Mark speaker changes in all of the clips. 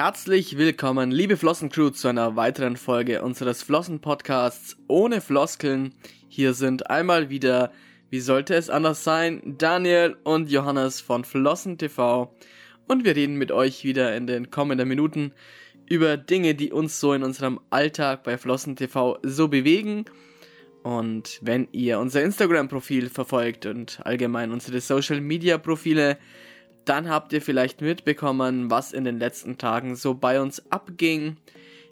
Speaker 1: Herzlich willkommen, liebe Flossencrew, zu einer weiteren Folge unseres Flossen-Podcasts ohne Floskeln. Hier sind einmal wieder, wie sollte es anders sein, Daniel und Johannes von Flossen TV. Und wir reden mit euch wieder in den kommenden Minuten über Dinge, die uns so in unserem Alltag bei Flossen TV so bewegen. Und wenn ihr unser Instagram-Profil verfolgt und allgemein unsere Social-Media-Profile, dann habt ihr vielleicht mitbekommen, was in den letzten Tagen so bei uns abging.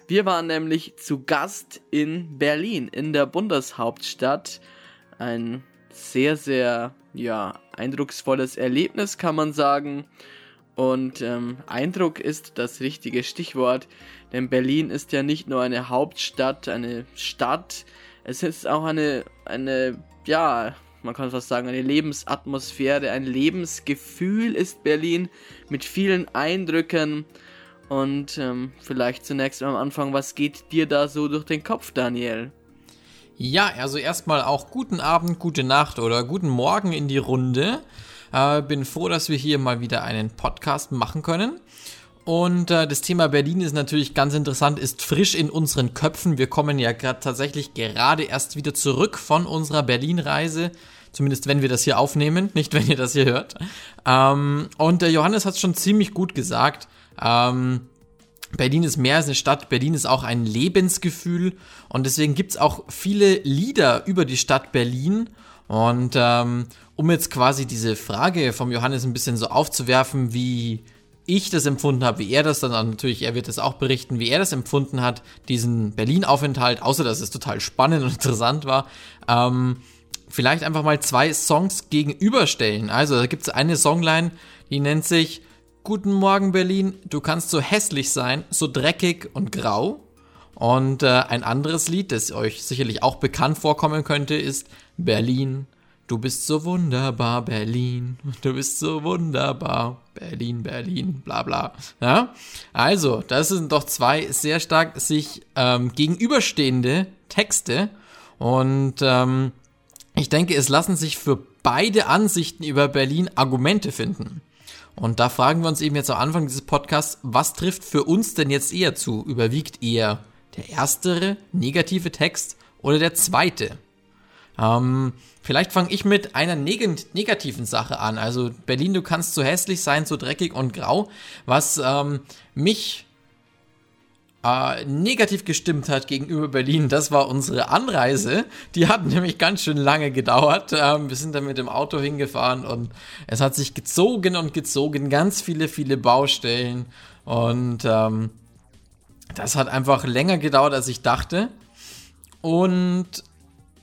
Speaker 1: Wir waren nämlich zu Gast in Berlin, in der Bundeshauptstadt. Ein sehr, sehr, ja, eindrucksvolles Erlebnis, kann man sagen. Und ähm, Eindruck ist das richtige Stichwort, denn Berlin ist ja nicht nur eine Hauptstadt, eine Stadt, es ist auch eine, eine, ja, man kann fast sagen, eine Lebensatmosphäre, ein Lebensgefühl ist Berlin mit vielen Eindrücken. Und ähm, vielleicht zunächst am Anfang, was geht dir da so durch den Kopf, Daniel?
Speaker 2: Ja, also erstmal auch guten Abend, gute Nacht oder guten Morgen in die Runde. Äh, bin froh, dass wir hier mal wieder einen Podcast machen können. Und äh, das Thema Berlin ist natürlich ganz interessant, ist frisch in unseren Köpfen. Wir kommen ja gerade tatsächlich gerade erst wieder zurück von unserer Berlin-Reise. Zumindest wenn wir das hier aufnehmen, nicht wenn ihr das hier hört. Ähm, und der Johannes hat es schon ziemlich gut gesagt. Ähm, Berlin ist mehr als eine Stadt, Berlin ist auch ein Lebensgefühl und deswegen gibt es auch viele Lieder über die Stadt Berlin. Und ähm, um jetzt quasi diese Frage vom Johannes ein bisschen so aufzuwerfen, wie ich das empfunden habe, wie er das dann natürlich, er wird das auch berichten, wie er das empfunden hat, diesen Berlin-Aufenthalt, außer dass es total spannend und interessant war. Ähm, vielleicht einfach mal zwei Songs gegenüberstellen. Also da gibt es eine Songline, die nennt sich Guten Morgen Berlin, du kannst so hässlich sein, so dreckig und grau. Und äh, ein anderes Lied, das euch sicherlich auch bekannt vorkommen könnte, ist Berlin. Du bist so wunderbar, Berlin. Du bist so wunderbar, Berlin, Berlin, bla bla. Ja? Also, das sind doch zwei sehr stark sich ähm, gegenüberstehende Texte. Und ähm, ich denke, es lassen sich für beide Ansichten über Berlin Argumente finden. Und da fragen wir uns eben jetzt am Anfang dieses Podcasts, was trifft für uns denn jetzt eher zu? Überwiegt eher der erstere negative Text oder der zweite? Ähm, vielleicht fange ich mit einer neg negativen Sache an. Also Berlin, du kannst so hässlich sein, so dreckig und grau, was ähm, mich äh, negativ gestimmt hat gegenüber Berlin, das war unsere Anreise. Die hat nämlich ganz schön lange gedauert. Ähm, wir sind dann mit dem Auto hingefahren und es hat sich gezogen und gezogen, ganz viele, viele Baustellen und ähm, das hat einfach länger gedauert, als ich dachte. Und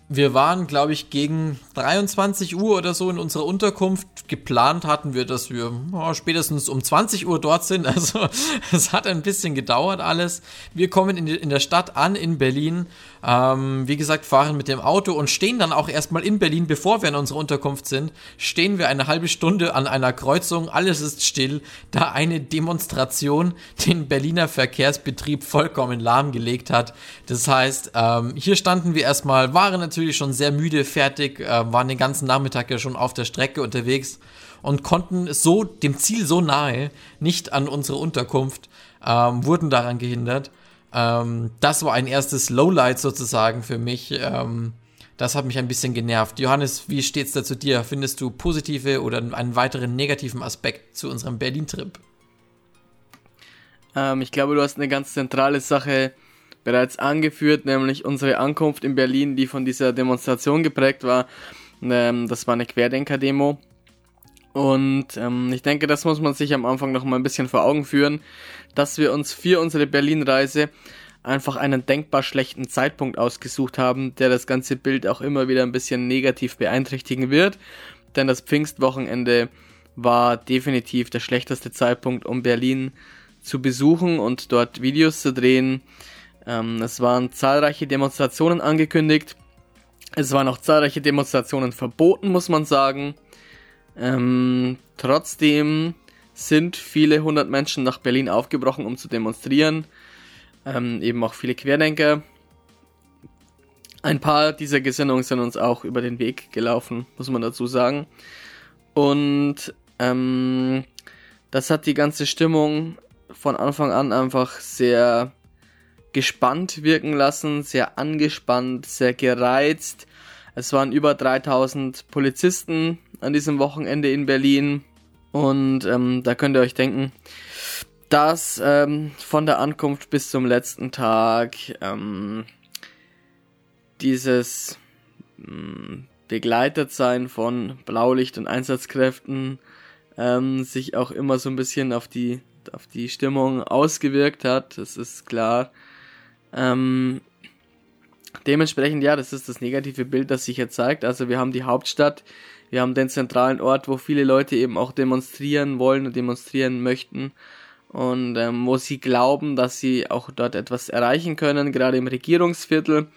Speaker 2: wir waren, glaube ich, gegen 23 Uhr oder so in unserer Unterkunft. Geplant hatten wir, dass wir oh, spätestens um 20 Uhr dort sind. Also es hat ein bisschen gedauert alles. Wir kommen in, in der Stadt an, in Berlin. Ähm, wie gesagt, fahren mit dem Auto und stehen dann auch erstmal in Berlin, bevor wir in unserer Unterkunft sind, stehen wir eine halbe Stunde an einer Kreuzung. Alles ist still, da eine Demonstration den Berliner Verkehrsbetrieb vollkommen lahmgelegt hat. Das heißt, ähm, hier standen wir erstmal, waren natürlich schon sehr müde, fertig, äh, waren den ganzen Nachmittag ja schon auf der Strecke unterwegs und konnten so dem Ziel so nahe, nicht an unsere Unterkunft, ähm, wurden daran gehindert. Ähm, das war ein erstes Lowlight sozusagen für mich. Ähm, das hat mich ein bisschen genervt. Johannes, wie steht's da zu dir? Findest du positive oder einen weiteren negativen Aspekt zu unserem Berlin-Trip?
Speaker 1: Ähm, ich glaube, du hast eine ganz zentrale Sache bereits angeführt, nämlich unsere Ankunft in Berlin, die von dieser Demonstration geprägt war. Ähm, das war eine Querdenker-Demo. Und ähm, ich denke, das muss man sich am Anfang noch mal ein bisschen vor Augen führen, dass wir uns für unsere Berlin-Reise einfach einen denkbar schlechten Zeitpunkt ausgesucht haben, der das ganze Bild auch immer wieder ein bisschen negativ beeinträchtigen wird. Denn das Pfingstwochenende war definitiv der schlechteste Zeitpunkt, um Berlin zu besuchen und dort Videos zu drehen. Ähm, es waren zahlreiche Demonstrationen angekündigt. Es waren auch zahlreiche Demonstrationen verboten, muss man sagen. Ähm, trotzdem sind viele hundert Menschen nach Berlin aufgebrochen, um zu demonstrieren. Ähm, eben auch viele Querdenker. Ein paar dieser Gesinnungen sind uns auch über den Weg gelaufen, muss man dazu sagen. Und ähm, das hat die ganze Stimmung von Anfang an einfach sehr gespannt wirken lassen, sehr angespannt, sehr gereizt. Es waren über 3000 Polizisten an diesem Wochenende in Berlin und ähm, da könnt ihr euch denken, dass ähm, von der Ankunft bis zum letzten Tag ähm, dieses ähm, begleitet sein von Blaulicht und Einsatzkräften ähm, sich auch immer so ein bisschen auf die auf die Stimmung ausgewirkt hat. Das ist klar. Ähm, dementsprechend, ja, das ist das negative Bild, das sich hier zeigt. Also wir haben die Hauptstadt, wir haben den zentralen Ort, wo viele Leute eben auch demonstrieren wollen und demonstrieren möchten und ähm, wo sie glauben, dass sie auch dort etwas erreichen können, gerade im Regierungsviertel.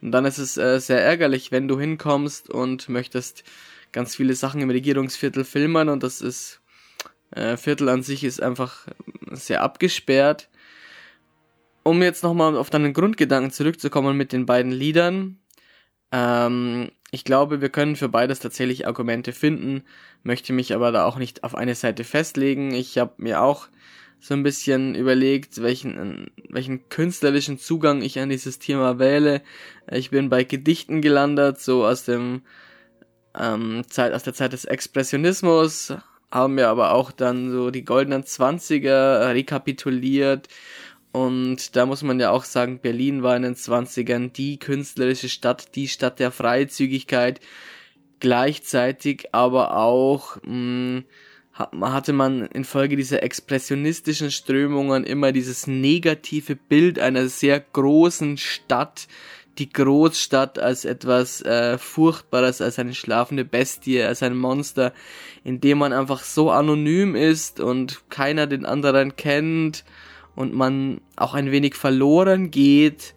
Speaker 1: Und dann ist es äh, sehr ärgerlich, wenn du hinkommst und möchtest ganz viele Sachen im Regierungsviertel filmen und das ist äh, Viertel an sich ist einfach sehr abgesperrt. Um jetzt nochmal auf deinen Grundgedanken zurückzukommen mit den beiden Liedern, ähm, ich glaube, wir können für beides tatsächlich Argumente finden, möchte mich aber da auch nicht auf eine Seite festlegen. Ich habe mir auch so ein bisschen überlegt, welchen, welchen künstlerischen Zugang ich an dieses Thema wähle. Ich bin bei Gedichten gelandet, so aus dem ähm, Zeit, aus der Zeit des Expressionismus, haben wir aber auch dann so die goldenen Zwanziger rekapituliert und da muss man ja auch sagen, Berlin war in den 20ern die künstlerische Stadt, die Stadt der Freizügigkeit. Gleichzeitig aber auch mh, hm, hatte man infolge dieser expressionistischen Strömungen immer dieses negative Bild einer sehr großen Stadt, die Großstadt als etwas äh, Furchtbares, als eine schlafende Bestie, als ein Monster, in dem man einfach so anonym ist und keiner den anderen kennt und man auch ein wenig verloren geht.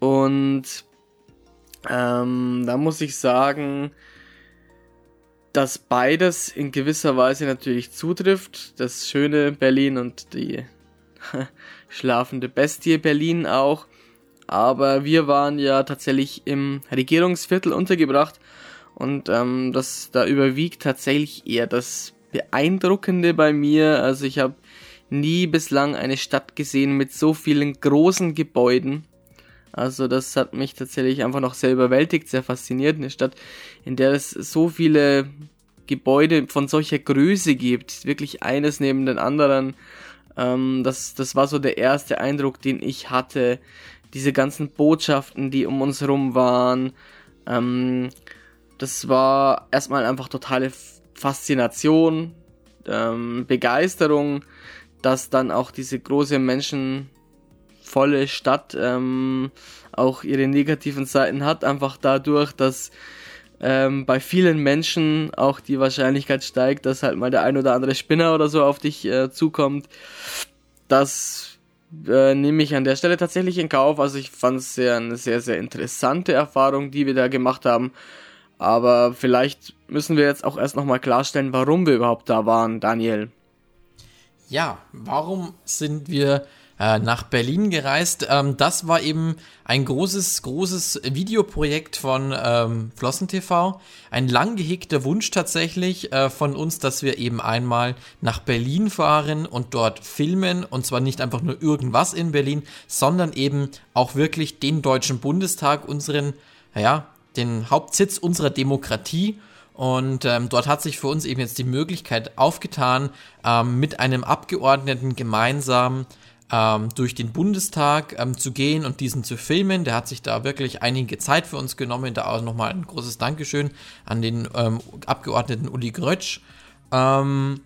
Speaker 1: Und ähm, da muss ich sagen, dass beides in gewisser Weise natürlich zutrifft. Das schöne Berlin und die schlafende Bestie Berlin auch. Aber wir waren ja tatsächlich im Regierungsviertel untergebracht und ähm, das da überwiegt tatsächlich eher das Beeindruckende bei mir. Also ich habe nie bislang eine Stadt gesehen mit so vielen großen Gebäuden. Also das hat mich tatsächlich einfach noch sehr überwältigt, sehr fasziniert. Eine Stadt, in der es so viele Gebäude von solcher Größe gibt, wirklich eines neben den anderen. Ähm, das, das war so der erste Eindruck, den ich hatte. Diese ganzen Botschaften, die um uns herum waren. Ähm, das war erstmal einfach totale Faszination, ähm, Begeisterung dass dann auch diese große menschenvolle Stadt ähm, auch ihre negativen Seiten hat, einfach dadurch, dass ähm, bei vielen Menschen auch die Wahrscheinlichkeit steigt, dass halt mal der ein oder andere Spinner oder so auf dich äh, zukommt. Das äh, nehme ich an der Stelle tatsächlich in Kauf. Also ich fand es sehr, eine sehr, sehr interessante Erfahrung, die wir da gemacht haben. Aber vielleicht müssen wir jetzt auch erst nochmal klarstellen, warum wir überhaupt da waren, Daniel.
Speaker 2: Ja, warum sind wir äh, nach Berlin gereist? Ähm, das war eben ein großes, großes Videoprojekt von ähm, Flossen. Ein lang gehegter Wunsch tatsächlich äh, von uns, dass wir eben einmal nach Berlin fahren und dort filmen. Und zwar nicht einfach nur irgendwas in Berlin, sondern eben auch wirklich den Deutschen Bundestag, unseren, ja, den Hauptsitz unserer Demokratie. Und ähm, dort hat sich für uns eben jetzt die Möglichkeit aufgetan, ähm, mit einem Abgeordneten gemeinsam ähm, durch den Bundestag ähm, zu gehen und diesen zu filmen. Der hat sich da wirklich einige Zeit für uns genommen. Da auch nochmal ein großes Dankeschön an den ähm, Abgeordneten Uli Grötsch. Ähm,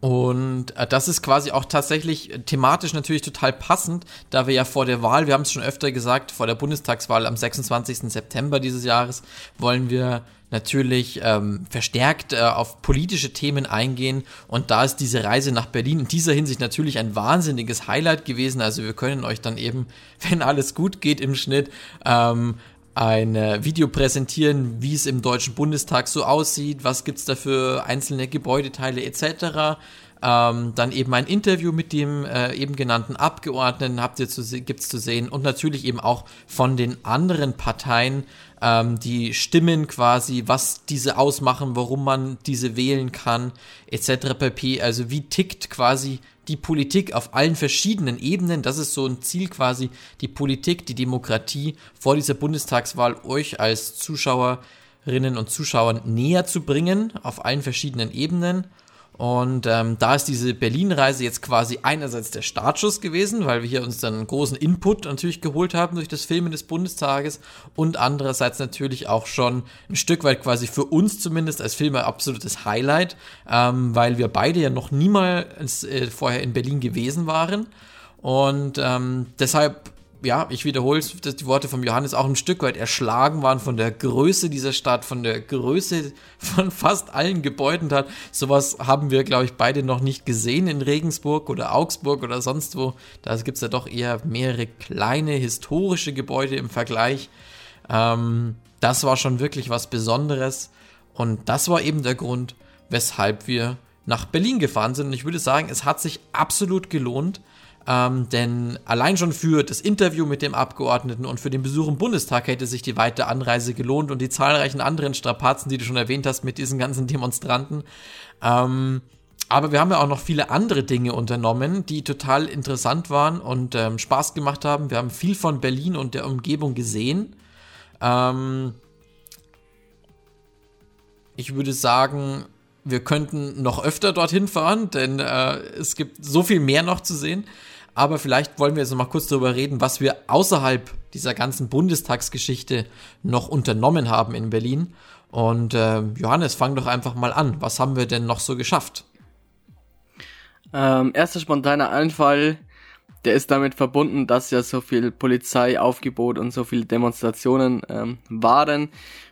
Speaker 2: und äh, das ist quasi auch tatsächlich thematisch natürlich total passend, da wir ja vor der Wahl, wir haben es schon öfter gesagt, vor der Bundestagswahl am 26. September dieses Jahres wollen wir natürlich ähm, verstärkt äh, auf politische Themen eingehen. Und da ist diese Reise nach Berlin in dieser Hinsicht natürlich ein wahnsinniges Highlight gewesen. Also wir können euch dann eben, wenn alles gut geht im Schnitt, ähm, ein Video präsentieren, wie es im Deutschen Bundestag so aussieht, was gibt's da für einzelne Gebäudeteile etc. Ähm, dann eben ein Interview mit dem äh, eben genannten Abgeordneten habt ihr zu gibt's zu sehen und natürlich eben auch von den anderen Parteien ähm, die Stimmen quasi, was diese ausmachen, warum man diese wählen kann, etc. pp. Also wie tickt quasi die Politik auf allen verschiedenen Ebenen. Das ist so ein Ziel quasi, die Politik, die Demokratie vor dieser Bundestagswahl euch als Zuschauerinnen und Zuschauern näher zu bringen, auf allen verschiedenen Ebenen. Und ähm, da ist diese Berlin-Reise jetzt quasi einerseits der Startschuss gewesen, weil wir hier uns dann einen großen Input natürlich geholt haben durch das Filmen des Bundestages und andererseits natürlich auch schon ein Stück weit quasi für uns zumindest als Filmer absolutes Highlight, ähm, weil wir beide ja noch niemals äh, vorher in Berlin gewesen waren. Und ähm, deshalb ja, ich wiederhole es, dass die Worte von Johannes auch ein Stück weit erschlagen waren von der Größe dieser Stadt, von der Größe von fast allen Gebäuden dort. Sowas haben wir, glaube ich, beide noch nicht gesehen in Regensburg oder Augsburg oder sonst wo. Da gibt es ja doch eher mehrere kleine historische Gebäude im Vergleich. Ähm, das war schon wirklich was Besonderes. Und das war eben der Grund, weshalb wir nach Berlin gefahren sind. Und ich würde sagen, es hat sich absolut gelohnt. Ähm, denn allein schon für das Interview mit dem Abgeordneten und für den Besuch im Bundestag hätte sich die weite Anreise gelohnt und die zahlreichen anderen Strapazen, die du schon erwähnt hast mit diesen ganzen Demonstranten. Ähm, aber wir haben ja auch noch viele andere Dinge unternommen, die total interessant waren und ähm, Spaß gemacht haben. Wir haben viel von Berlin und der Umgebung gesehen. Ähm, ich würde sagen, wir könnten noch öfter dorthin fahren, denn äh, es gibt so viel mehr noch zu sehen. Aber vielleicht wollen wir jetzt noch mal kurz darüber reden, was wir außerhalb dieser ganzen Bundestagsgeschichte noch unternommen haben in Berlin. Und äh, Johannes, fang doch einfach mal an. Was haben wir denn noch so geschafft?
Speaker 1: Ähm, erster spontaner Einfall, der ist damit verbunden, dass ja so viel Polizeiaufgebot und so viele Demonstrationen ähm, waren.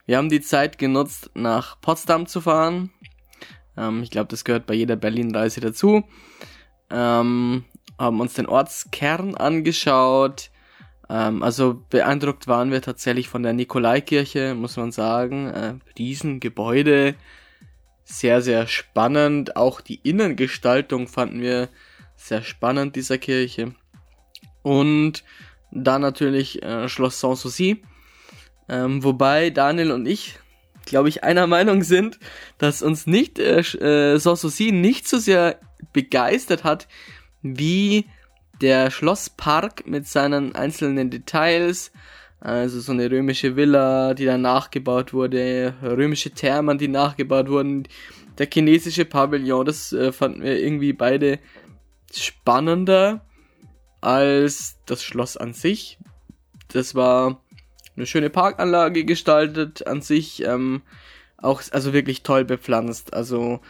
Speaker 1: Wir haben die Zeit genutzt, nach Potsdam zu fahren. Ähm, ich glaube, das gehört bei jeder Berlin-Reise dazu. Ähm, haben uns den Ortskern angeschaut. Ähm, also beeindruckt waren wir tatsächlich von der Nikolaikirche, muss man sagen. Äh, Riesengebäude, sehr, sehr spannend. Auch die Innengestaltung fanden wir sehr spannend dieser Kirche. Und dann natürlich äh, Schloss Sanssouci. Ähm, wobei Daniel und ich, glaube ich, einer Meinung sind, dass uns nicht äh, äh, Sanssouci nicht so sehr begeistert hat, wie der Schlosspark mit seinen einzelnen Details, also so eine römische Villa, die dann nachgebaut wurde, römische Thermen, die nachgebaut wurden, der chinesische Pavillon, das äh, fanden wir irgendwie beide spannender als das Schloss an sich. Das war eine schöne Parkanlage gestaltet an sich, ähm, auch also wirklich toll bepflanzt. Also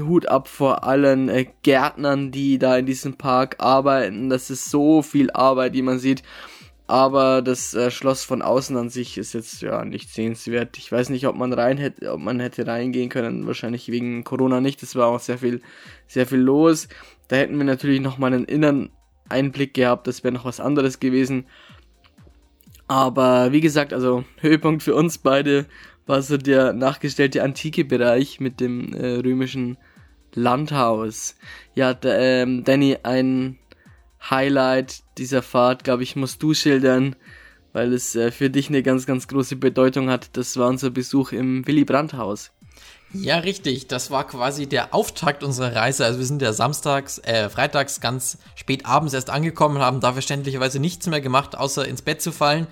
Speaker 1: Hut ab vor allen äh, Gärtnern, die da in diesem Park arbeiten. Das ist so viel Arbeit, die man sieht. Aber das äh, Schloss von außen an sich ist jetzt ja nicht sehenswert. Ich weiß nicht, ob man rein hätte, ob man hätte reingehen können. Wahrscheinlich wegen Corona nicht. Es war auch sehr viel, sehr viel los. Da hätten wir natürlich noch mal einen inneren Einblick gehabt. Das wäre noch was anderes gewesen. Aber wie gesagt, also Höhepunkt für uns beide war so der nachgestellte antike Bereich mit dem äh, römischen Landhaus. Ja, ähm, Danny, ein Highlight dieser Fahrt, glaube ich, musst du schildern, weil es äh, für dich eine ganz, ganz große Bedeutung hat. Das war unser Besuch im Willy Brandt Haus.
Speaker 2: Ja, richtig. Das war quasi der Auftakt unserer Reise. Also wir sind ja samstags, äh, freitags ganz spät abends erst angekommen, haben da verständlicherweise nichts mehr gemacht, außer ins Bett zu fallen.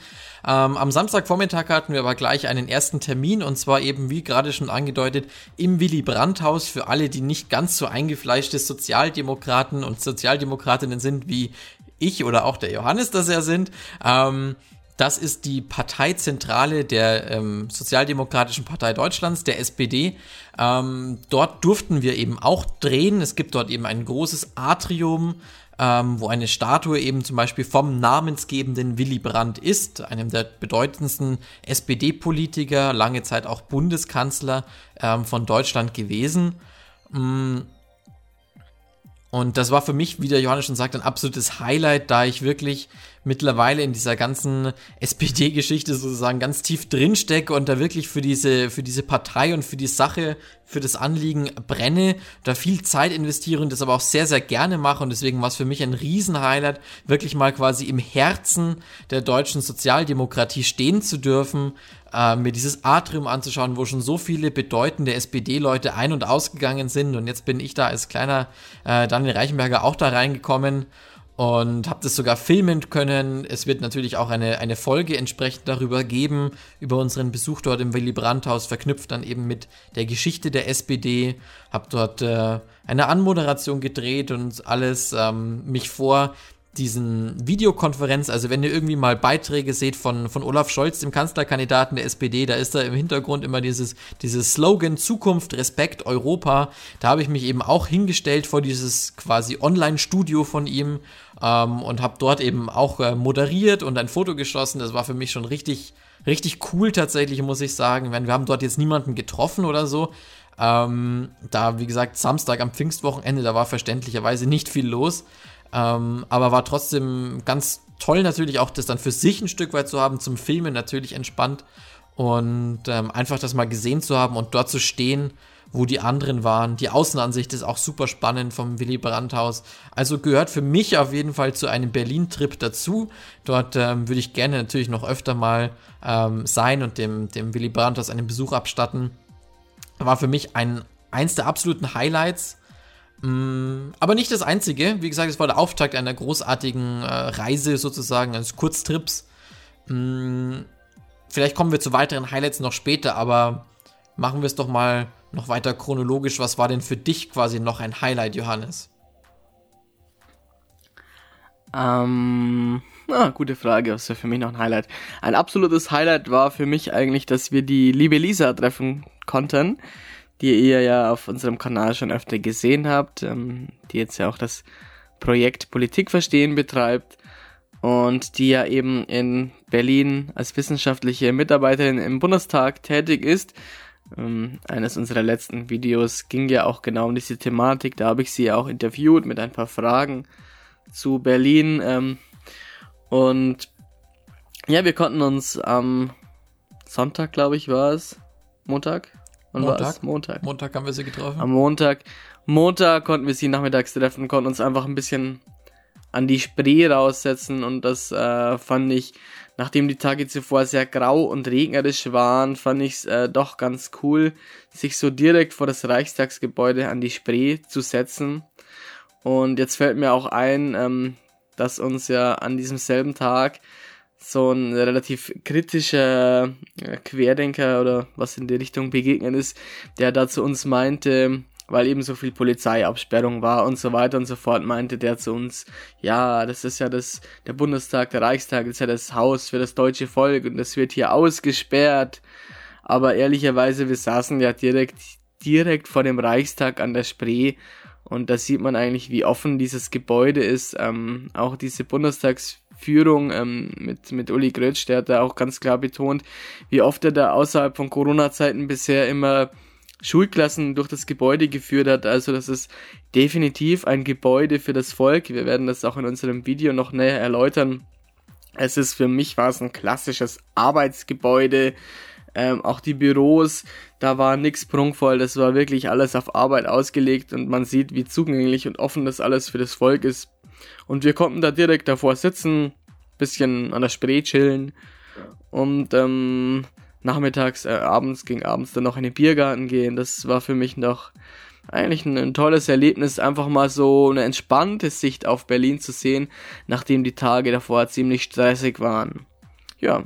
Speaker 2: Ähm, am Samstagvormittag hatten wir aber gleich einen ersten Termin und zwar eben, wie gerade schon angedeutet, im Willy Brandt Haus für alle, die nicht ganz so eingefleischte Sozialdemokraten und Sozialdemokratinnen sind wie ich oder auch der Johannes das ja sind. Ähm, das ist die Parteizentrale der ähm, Sozialdemokratischen Partei Deutschlands, der SPD. Ähm, dort durften wir eben auch drehen. Es gibt dort eben ein großes Atrium, ähm, wo eine Statue eben zum Beispiel vom namensgebenden Willy Brandt ist, einem der bedeutendsten SPD-Politiker, lange Zeit auch Bundeskanzler ähm, von Deutschland gewesen. Mm. Und das war für mich, wie der Johannes schon sagt, ein absolutes Highlight, da ich wirklich mittlerweile in dieser ganzen SPD-Geschichte sozusagen ganz tief drinstecke und da wirklich für diese, für diese Partei und für die Sache, für das Anliegen brenne, da viel Zeit investiere und das aber auch sehr, sehr gerne mache. Und deswegen war es für mich ein Riesenhighlight, wirklich mal quasi im Herzen der deutschen Sozialdemokratie stehen zu dürfen, äh, mir dieses Atrium anzuschauen, wo schon so viele bedeutende SPD-Leute ein- und ausgegangen sind. Und jetzt bin ich da als kleiner äh, Daniel Reichenberger auch da reingekommen und habe das sogar filmen können. Es wird natürlich auch eine, eine Folge entsprechend darüber geben, über unseren Besuch dort im Willy Brandt-Haus, verknüpft dann eben mit der Geschichte der SPD. Habe dort äh, eine Anmoderation gedreht und alles ähm, mich vor diesen Videokonferenz, also wenn ihr irgendwie mal Beiträge seht von, von Olaf Scholz, dem Kanzlerkandidaten der SPD, da ist da im Hintergrund immer dieses, dieses Slogan Zukunft, Respekt, Europa. Da habe ich mich eben auch hingestellt vor dieses quasi Online-Studio von ihm ähm, und habe dort eben auch äh, moderiert und ein Foto geschossen. Das war für mich schon richtig, richtig cool tatsächlich, muss ich sagen. wir haben dort jetzt niemanden getroffen oder so. Ähm, da, wie gesagt, Samstag am Pfingstwochenende, da war verständlicherweise nicht viel los. Ähm, aber war trotzdem ganz toll natürlich auch das dann für sich ein Stück weit zu haben, zum Filmen natürlich entspannt und ähm, einfach das mal gesehen zu haben und dort zu stehen, wo die anderen waren. Die Außenansicht ist auch super spannend vom Willy Brandt-Haus. Also gehört für mich auf jeden Fall zu einem Berlin-Trip dazu. Dort ähm, würde ich gerne natürlich noch öfter mal ähm, sein und dem, dem Willy Brandt-Haus einen Besuch abstatten. War für mich ein, eins der absoluten Highlights Mm, aber nicht das einzige. Wie gesagt, es war der Auftakt einer großartigen äh, Reise sozusagen, eines Kurztrips. Mm, vielleicht kommen wir zu weiteren Highlights noch später, aber machen wir es doch mal noch weiter chronologisch. Was war denn für dich quasi noch ein Highlight, Johannes?
Speaker 1: Ähm, ah, gute Frage. Was wäre für mich noch ein Highlight? Ein absolutes Highlight war für mich eigentlich, dass wir die liebe Lisa treffen konnten die ihr ja auf unserem Kanal schon öfter gesehen habt, ähm, die jetzt ja auch das Projekt Politik verstehen betreibt und die ja eben in Berlin als wissenschaftliche Mitarbeiterin im Bundestag tätig ist. Ähm, eines unserer letzten Videos ging ja auch genau um diese Thematik. Da habe ich sie ja auch interviewt mit ein paar Fragen zu Berlin. Ähm, und ja, wir konnten uns am Sonntag, glaube ich, war es. Montag?
Speaker 2: Wann Montag? Montag. Montag haben wir sie getroffen.
Speaker 1: Am Montag. Montag konnten wir sie nachmittags treffen, konnten uns einfach ein bisschen an die Spree raussetzen und das äh, fand ich, nachdem die Tage zuvor sehr grau und regnerisch waren, fand ich es äh, doch ganz cool, sich so direkt vor das Reichstagsgebäude an die Spree zu setzen. Und jetzt fällt mir auch ein, ähm, dass uns ja an diesem selben Tag so ein relativ kritischer äh, Querdenker oder was in die Richtung begegnet ist, der da zu uns meinte, weil eben so viel Polizeiabsperrung war und so weiter und so fort, meinte der zu uns, ja, das ist ja das, der Bundestag, der Reichstag, ist ja das Haus für das deutsche Volk und das wird hier ausgesperrt. Aber ehrlicherweise, wir saßen ja direkt, direkt vor dem Reichstag an der Spree und da sieht man eigentlich, wie offen dieses Gebäude ist. Ähm, auch diese Bundestags Führung ähm, mit, mit Uli Grötsch, der hat da auch ganz klar betont, wie oft er da außerhalb von Corona-Zeiten bisher immer Schulklassen durch das Gebäude geführt hat. Also das ist definitiv ein Gebäude für das Volk. Wir werden das auch in unserem Video noch näher erläutern. Es ist für mich war es ein klassisches Arbeitsgebäude. Ähm, auch die Büros, da war nichts prunkvoll, das war wirklich alles auf Arbeit ausgelegt und man sieht, wie zugänglich und offen das alles für das Volk ist. Und wir konnten da direkt davor sitzen, bisschen an der Spree chillen und ähm, nachmittags, äh, abends ging abends dann noch in den Biergarten gehen. Das war für mich noch eigentlich ein, ein, tolles Erlebnis, einfach mal so eine entspannte Sicht auf Berlin zu sehen, nachdem die Tage davor ziemlich stressig waren. Ja,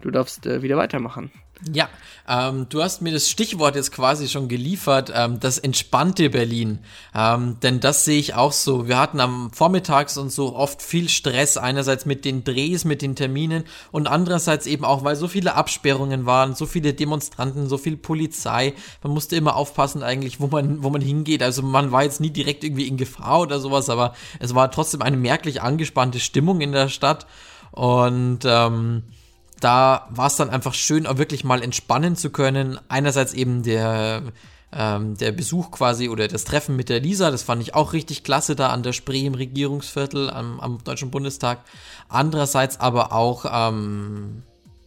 Speaker 1: du darfst äh, wieder weitermachen.
Speaker 2: Ja, ähm, du hast mir das Stichwort jetzt quasi schon geliefert, ähm, das entspannte Berlin. Ähm, denn das sehe ich auch so. Wir hatten am Vormittags und so oft viel Stress, einerseits mit den Drehs, mit den Terminen und andererseits eben auch, weil so viele Absperrungen waren, so viele Demonstranten, so viel Polizei. Man musste immer aufpassen eigentlich, wo man, wo man hingeht. Also man war jetzt nie direkt irgendwie in Gefahr oder sowas, aber es war trotzdem eine merklich angespannte Stimmung in der Stadt. Und ähm, da war es dann einfach schön, auch wirklich mal entspannen zu können. Einerseits eben der, ähm, der Besuch quasi oder das Treffen mit der Lisa, das fand ich auch richtig klasse da an der Spree im Regierungsviertel am, am Deutschen Bundestag. Andererseits aber auch ähm,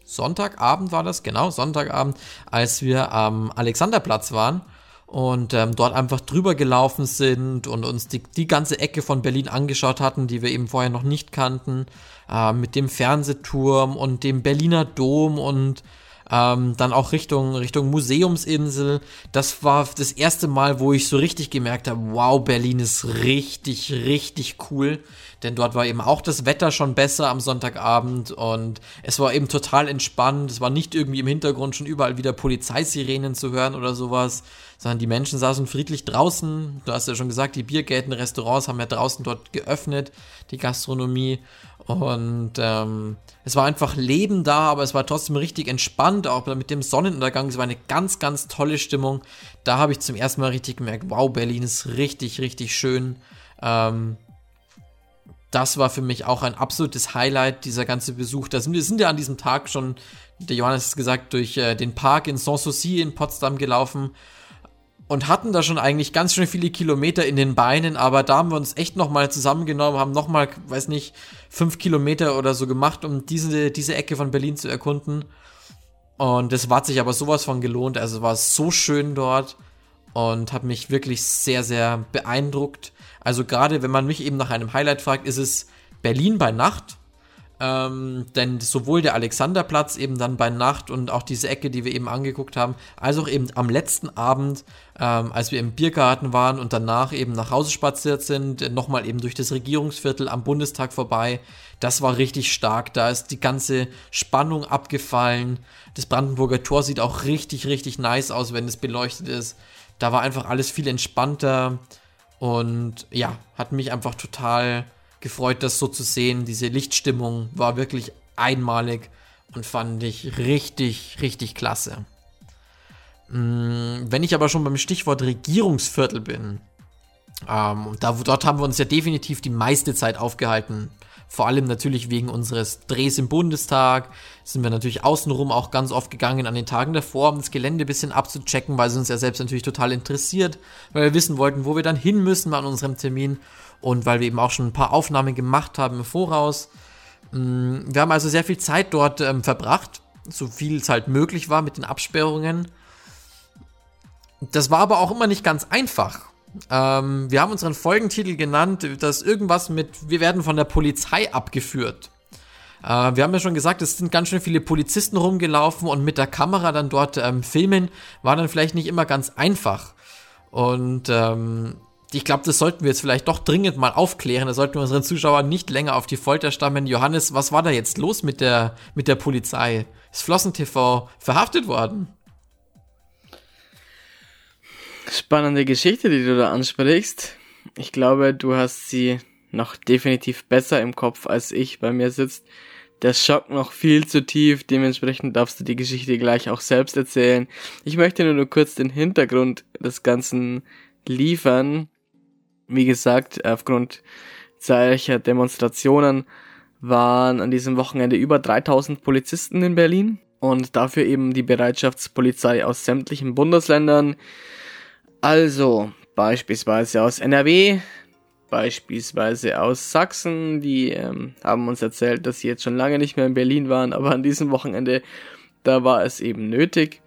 Speaker 2: Sonntagabend war das, genau, Sonntagabend, als wir am Alexanderplatz waren und ähm, dort einfach drüber gelaufen sind und uns die, die ganze Ecke von Berlin angeschaut hatten, die wir eben vorher noch nicht kannten, äh, mit dem Fernsehturm und dem Berliner Dom und ähm, dann auch Richtung, Richtung Museumsinsel. Das war das erste Mal, wo ich so richtig gemerkt habe, wow, Berlin ist richtig, richtig cool. Denn dort war eben auch das Wetter schon besser am Sonntagabend und es war eben total entspannt. Es war nicht irgendwie im Hintergrund schon überall wieder Polizeisirenen zu hören oder sowas sondern die Menschen saßen friedlich draußen. Du hast ja schon gesagt, die Biergärten, Restaurants haben ja draußen dort geöffnet, die Gastronomie. Und ähm, es war einfach Leben da, aber es war trotzdem richtig entspannt, auch mit dem Sonnenuntergang. Es war eine ganz, ganz tolle Stimmung. Da habe ich zum ersten Mal richtig gemerkt, wow, Berlin ist richtig, richtig schön. Ähm, das war für mich auch ein absolutes Highlight, dieser ganze Besuch. Da wir sind ja an diesem Tag schon, der Johannes hat gesagt, durch äh, den Park in Sanssouci in Potsdam gelaufen und hatten da schon eigentlich ganz schön viele Kilometer in den Beinen, aber da haben wir uns echt nochmal zusammengenommen, haben nochmal, weiß nicht, fünf Kilometer oder so gemacht, um diese, diese Ecke von Berlin zu erkunden. Und das war sich aber sowas von gelohnt, also war so schön dort und hat mich wirklich sehr, sehr beeindruckt. Also gerade wenn man mich eben nach einem Highlight fragt, ist es Berlin bei Nacht ähm, denn sowohl der Alexanderplatz eben dann bei Nacht und auch diese Ecke, die wir eben angeguckt haben, als auch eben am letzten Abend, ähm, als wir im Biergarten waren und danach eben nach Hause spaziert sind, nochmal eben durch das Regierungsviertel am Bundestag vorbei. Das war richtig stark. Da ist die ganze Spannung abgefallen. Das Brandenburger Tor sieht auch richtig, richtig nice aus, wenn es beleuchtet ist. Da war einfach alles viel entspannter und ja, hat mich einfach total gefreut, das so zu sehen. Diese Lichtstimmung war wirklich einmalig und fand ich richtig, richtig klasse. Mm, wenn ich aber schon beim Stichwort Regierungsviertel bin, ähm, da, dort haben wir uns ja definitiv die meiste Zeit aufgehalten. Vor allem natürlich wegen unseres Drehs im Bundestag sind wir natürlich außenrum auch ganz oft gegangen an den Tagen davor, um das Gelände ein bisschen abzuchecken, weil es uns ja selbst natürlich total interessiert, weil wir wissen wollten, wo wir dann hin müssen an unserem Termin und weil wir eben auch schon ein paar Aufnahmen gemacht haben im Voraus. Mm, wir haben also sehr viel Zeit dort ähm, verbracht, so viel es halt möglich war mit den Absperrungen. Das war aber auch immer nicht ganz einfach. Ähm, wir haben unseren Folgentitel genannt, das irgendwas mit, wir werden von der Polizei abgeführt. Äh, wir haben ja schon gesagt, es sind ganz schön viele Polizisten rumgelaufen und mit der Kamera dann dort ähm, filmen war dann vielleicht nicht immer ganz einfach. Und ähm, ich glaube, das sollten wir jetzt vielleicht doch dringend mal aufklären. Da sollten wir unseren Zuschauern nicht länger auf die Folter stammen. Johannes, was war da jetzt los mit der, mit der Polizei? Ist Flossen TV verhaftet worden?
Speaker 1: Spannende Geschichte, die du da ansprichst. Ich glaube, du hast sie noch definitiv besser im Kopf als ich. Bei mir sitzt der Schock noch viel zu tief. Dementsprechend darfst du die Geschichte gleich auch selbst erzählen. Ich möchte nur, nur kurz den Hintergrund des Ganzen liefern. Wie gesagt, aufgrund zahlreicher Demonstrationen waren an diesem Wochenende über 3000 Polizisten in Berlin und dafür eben die Bereitschaftspolizei aus sämtlichen Bundesländern. Also beispielsweise aus NRW, beispielsweise aus Sachsen, die ähm, haben uns erzählt, dass sie jetzt schon lange nicht mehr in Berlin waren, aber an diesem Wochenende, da war es eben nötig.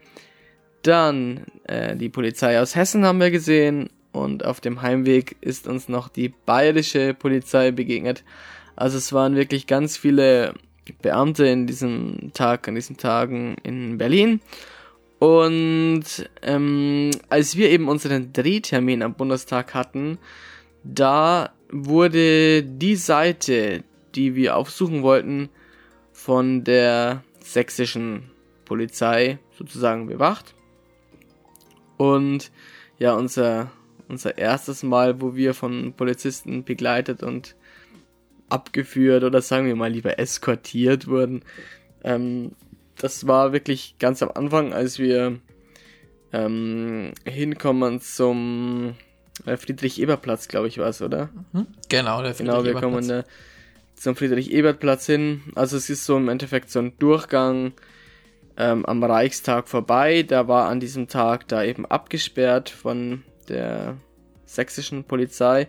Speaker 1: Dann äh, die Polizei aus Hessen haben wir gesehen und auf dem Heimweg ist uns noch die bayerische Polizei begegnet. Also es waren wirklich ganz viele Beamte in diesem Tag, an diesen Tagen in Berlin. Und ähm, als wir eben unseren Drehtermin am Bundestag hatten, da wurde die Seite, die wir aufsuchen wollten, von der sächsischen Polizei sozusagen bewacht. Und ja, unser unser erstes Mal, wo wir von Polizisten begleitet und abgeführt oder sagen wir mal lieber eskortiert wurden. Ähm, das war wirklich ganz am Anfang, als wir ähm, hinkommen zum äh, Friedrich-Eber-Platz, glaube ich, war es, oder?
Speaker 2: Mhm. Genau,
Speaker 1: der Friedrich Genau, wir kommen da zum Friedrich-Ebert-Platz hin. Also es ist so im Endeffekt so ein Durchgang ähm, am Reichstag vorbei. Der war an diesem Tag da eben abgesperrt von der sächsischen Polizei.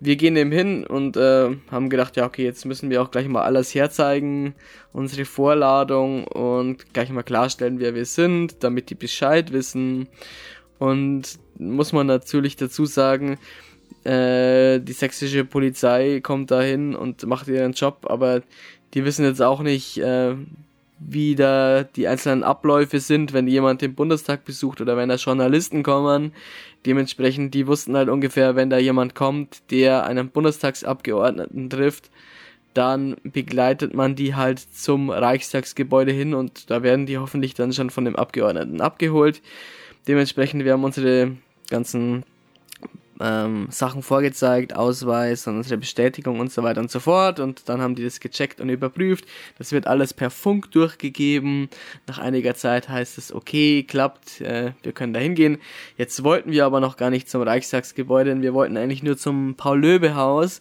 Speaker 1: Wir gehen eben hin und äh, haben gedacht, ja, okay, jetzt müssen wir auch gleich mal alles herzeigen, unsere Vorladung und gleich mal klarstellen, wer wir sind, damit die Bescheid wissen. Und muss man natürlich dazu sagen, äh, die sächsische Polizei kommt dahin und macht ihren Job, aber die wissen jetzt auch nicht, äh, wie da die einzelnen Abläufe sind, wenn jemand den Bundestag besucht oder wenn da Journalisten kommen. Dementsprechend, die wussten halt ungefähr, wenn da jemand kommt, der einen Bundestagsabgeordneten trifft, dann begleitet man die halt zum Reichstagsgebäude hin und da werden die hoffentlich dann schon von dem Abgeordneten abgeholt. Dementsprechend, wir haben unsere ganzen ähm, Sachen vorgezeigt, Ausweis und unsere Bestätigung und so weiter und so fort. Und dann haben die das gecheckt und überprüft. Das wird alles per Funk durchgegeben. Nach einiger Zeit heißt es, okay, klappt, äh, wir können da hingehen. Jetzt wollten wir aber noch gar nicht zum Reichstagsgebäude, denn wir wollten eigentlich nur zum Paul-Löbe-Haus.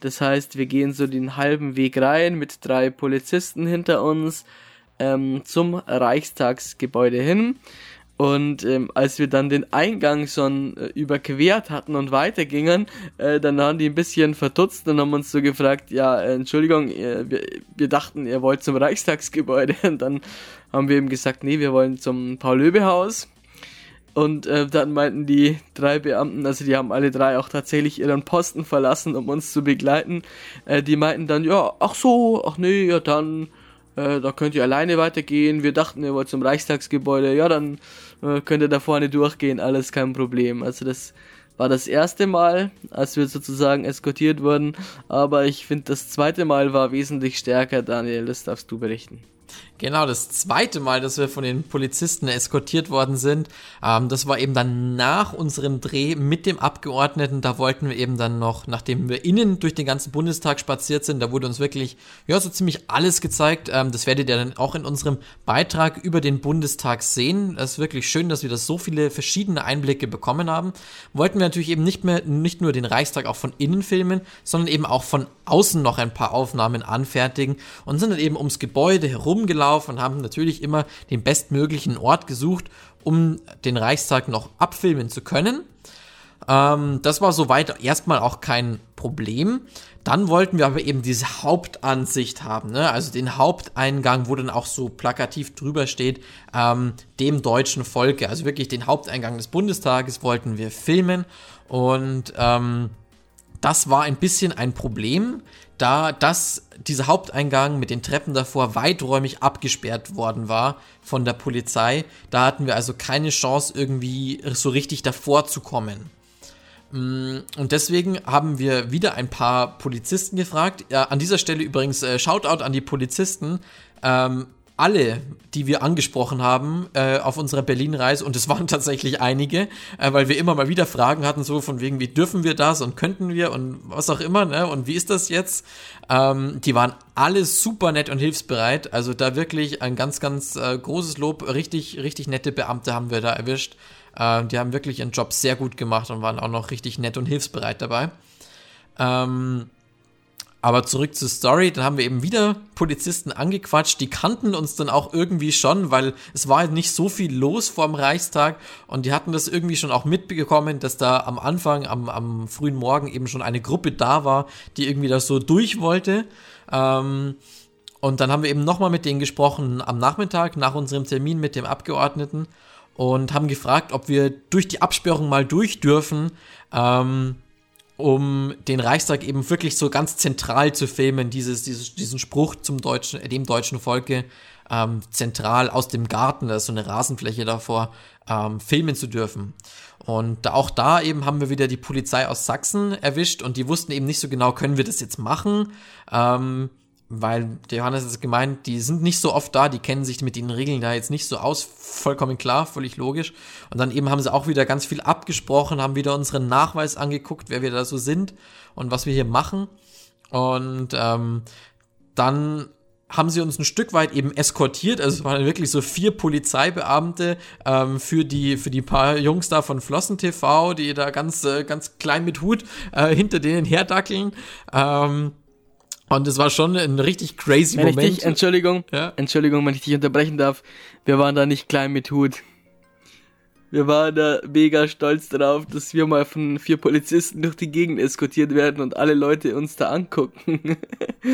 Speaker 1: Das heißt, wir gehen so den halben Weg rein mit drei Polizisten hinter uns ähm, zum Reichstagsgebäude hin. Und ähm, als wir dann den Eingang schon äh, überquert hatten und weitergingen, äh, dann waren die ein bisschen verdutzt und haben uns so gefragt, ja, äh, Entschuldigung, äh, wir, wir dachten, ihr wollt zum Reichstagsgebäude. Und dann haben wir eben gesagt, nee, wir wollen zum Paul-Löbe-Haus. Und äh, dann meinten die drei Beamten, also die haben alle drei auch tatsächlich ihren Posten verlassen, um uns zu begleiten. Äh, die meinten dann, ja, ach so, ach nee, ja dann, äh, da könnt ihr alleine weitergehen. Wir dachten, ihr wollt zum Reichstagsgebäude, ja dann äh, könnt ihr da vorne durchgehen, alles kein Problem. Also das war das erste Mal, als wir sozusagen eskortiert wurden, aber ich finde das zweite Mal war wesentlich stärker, Daniel, das darfst du berichten.
Speaker 2: Genau, das zweite Mal, dass wir von den Polizisten eskortiert worden sind, ähm, das war eben dann nach unserem Dreh mit dem Abgeordneten. Da wollten wir eben dann noch, nachdem wir innen durch den ganzen Bundestag spaziert sind, da wurde uns wirklich, ja, so ziemlich alles gezeigt. Ähm, das werdet ihr dann auch in unserem Beitrag über den Bundestag sehen. Das ist wirklich schön, dass wir da so viele verschiedene Einblicke bekommen haben. Wollten wir natürlich eben nicht mehr, nicht nur den Reichstag auch von innen filmen, sondern eben auch von außen noch ein paar Aufnahmen anfertigen und sind dann eben ums Gebäude herumgelaufen rumgelaufen und haben natürlich immer den bestmöglichen Ort gesucht, um den Reichstag noch abfilmen zu können. Ähm, das war soweit erstmal auch kein Problem. Dann wollten wir aber eben diese Hauptansicht haben, ne? also den Haupteingang, wo dann auch so plakativ drüber steht, ähm, dem deutschen Volke, also wirklich den Haupteingang des Bundestages wollten wir filmen und ähm, das war ein bisschen ein Problem, da das, dieser Haupteingang mit den Treppen davor weiträumig abgesperrt worden war von der Polizei. Da hatten wir also keine Chance, irgendwie so richtig davor zu kommen. Mm, und deswegen haben wir wieder ein paar Polizisten gefragt. Ja, an dieser Stelle übrigens äh, Shoutout an die Polizisten. Ähm, alle, die wir angesprochen haben äh, auf unserer Berlin-Reise, und es waren tatsächlich einige, äh, weil wir immer mal wieder Fragen hatten, so von wegen, wie dürfen wir das und könnten wir und was auch immer, ne? Und wie ist das jetzt? Ähm, die waren alle super nett und hilfsbereit. Also da wirklich ein ganz, ganz äh, großes Lob. Richtig, richtig nette Beamte haben wir da erwischt. Äh, die haben wirklich ihren Job sehr gut gemacht und waren auch noch richtig nett und hilfsbereit dabei. Ähm, aber zurück zur Story, dann haben wir eben wieder Polizisten angequatscht, die kannten uns dann auch irgendwie schon, weil es war halt nicht so viel los vorm Reichstag und die hatten das irgendwie schon auch mitbekommen, dass da am Anfang, am, am frühen Morgen eben schon eine Gruppe da war, die irgendwie das so durch wollte. Ähm, und dann haben wir eben nochmal mit denen gesprochen am Nachmittag, nach unserem Termin mit dem Abgeordneten und haben gefragt, ob wir durch die Absperrung mal durch dürfen. Ähm, um den Reichstag eben wirklich so ganz zentral zu filmen, dieses, dieses, diesen Spruch zum deutschen, dem deutschen Volke ähm, zentral aus dem Garten, da ist so eine Rasenfläche davor, ähm, filmen zu dürfen. Und auch da eben haben wir wieder die Polizei aus Sachsen erwischt und die wussten eben nicht so genau, können wir das jetzt machen? Ähm, weil der Johannes hat gemeint, die sind nicht so oft da, die kennen sich mit den Regeln da jetzt nicht so aus, vollkommen klar, völlig logisch. Und dann eben haben sie auch wieder ganz viel abgesprochen, haben wieder unseren Nachweis angeguckt, wer wir da so sind und was wir hier machen. Und ähm, dann haben sie uns ein Stück weit eben eskortiert. Also es waren wirklich so vier Polizeibeamte ähm, für die für die paar Jungs da von Flossen TV, die da ganz äh, ganz klein mit Hut äh, hinter denen herdackeln. Ähm, Und es war schon ein richtig crazy
Speaker 1: wenn
Speaker 2: Moment.
Speaker 1: Ich dich, Entschuldigung, ja? Entschuldigung, wenn ich dich unterbrechen darf. Wir waren da nicht klein mit Hut. Wir waren da mega stolz darauf, dass wir mal von vier Polizisten durch die Gegend eskortiert werden und alle Leute uns da angucken.